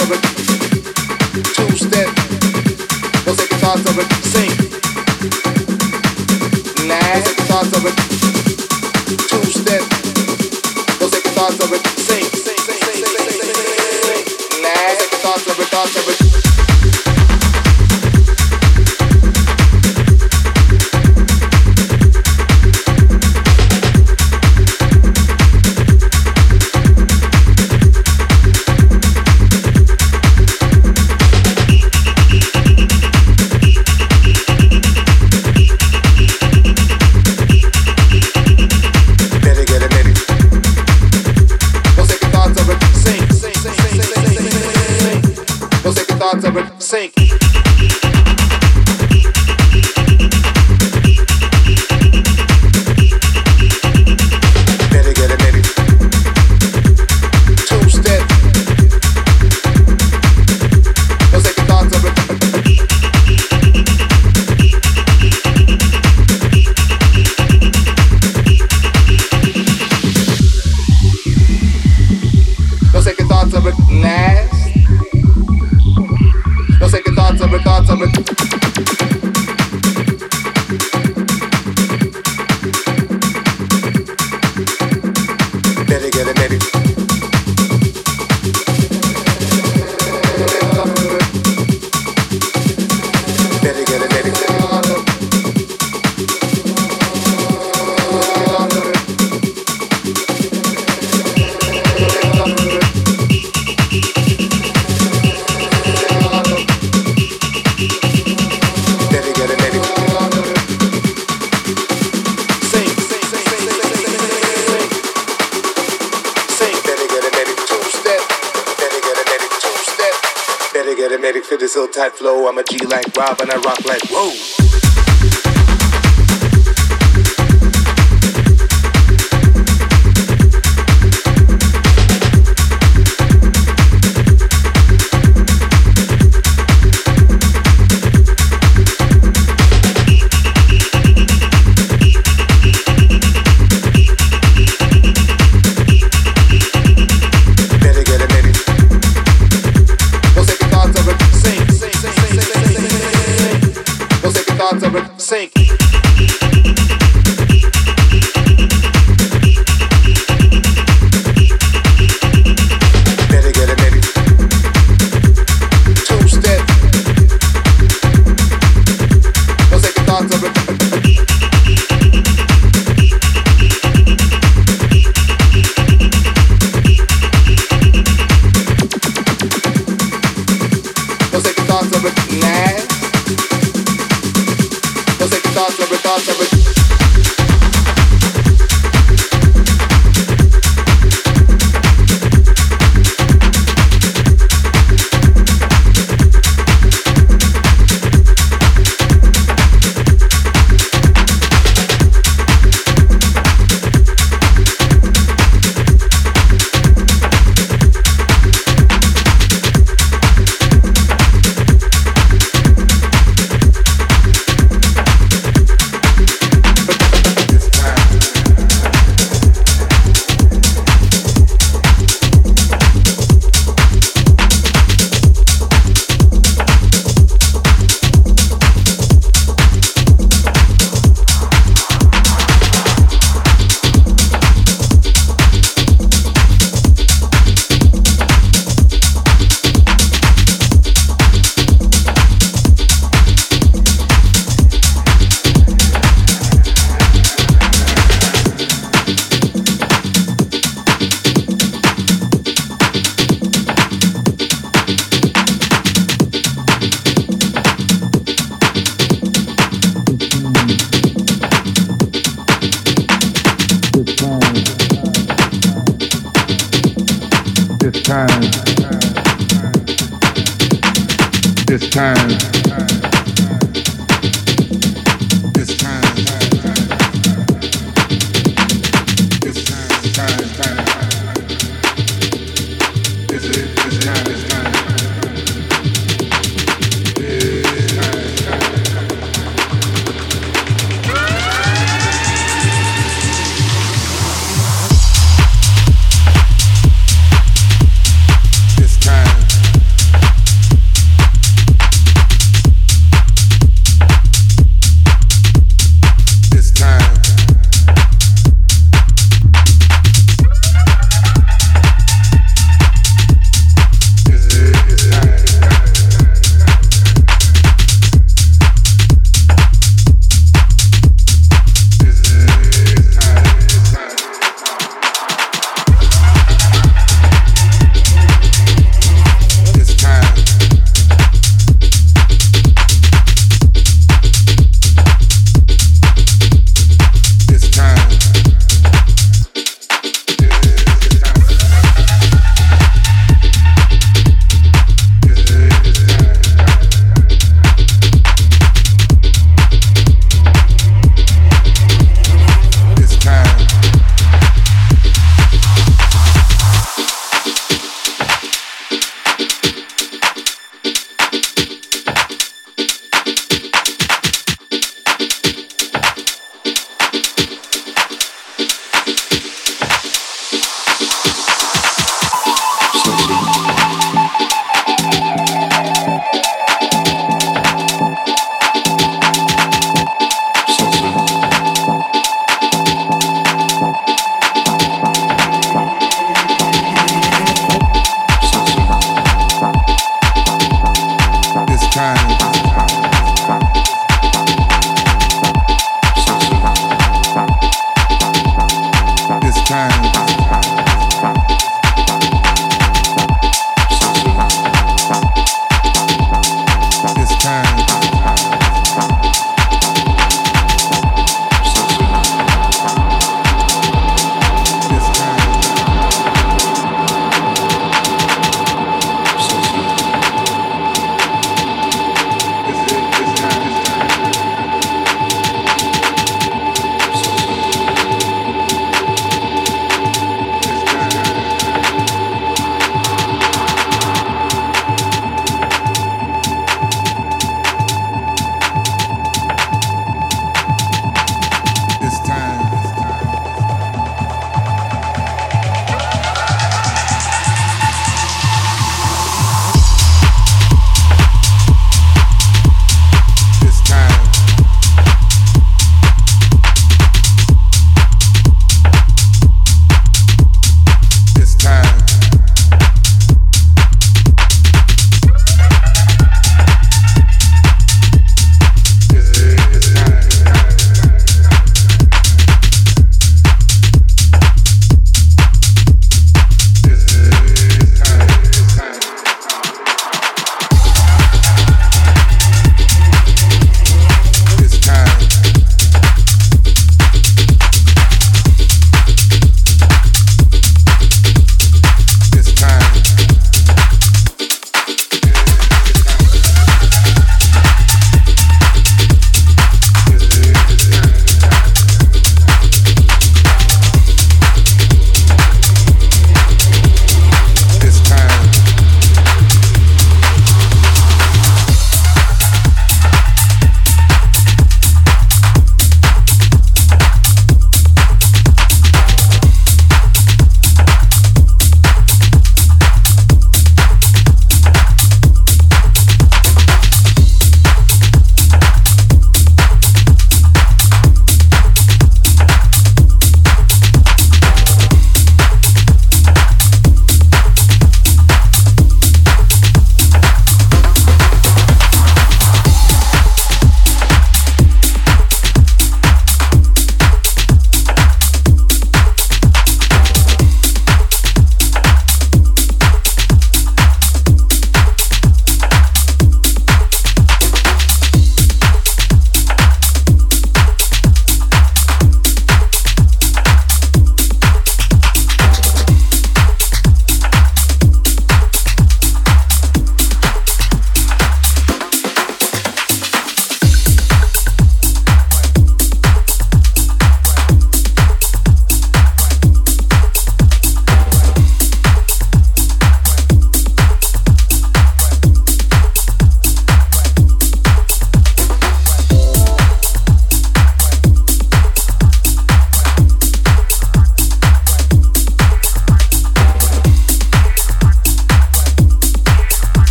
of the tight flow. I'm a G like Rob and I rock like whoa.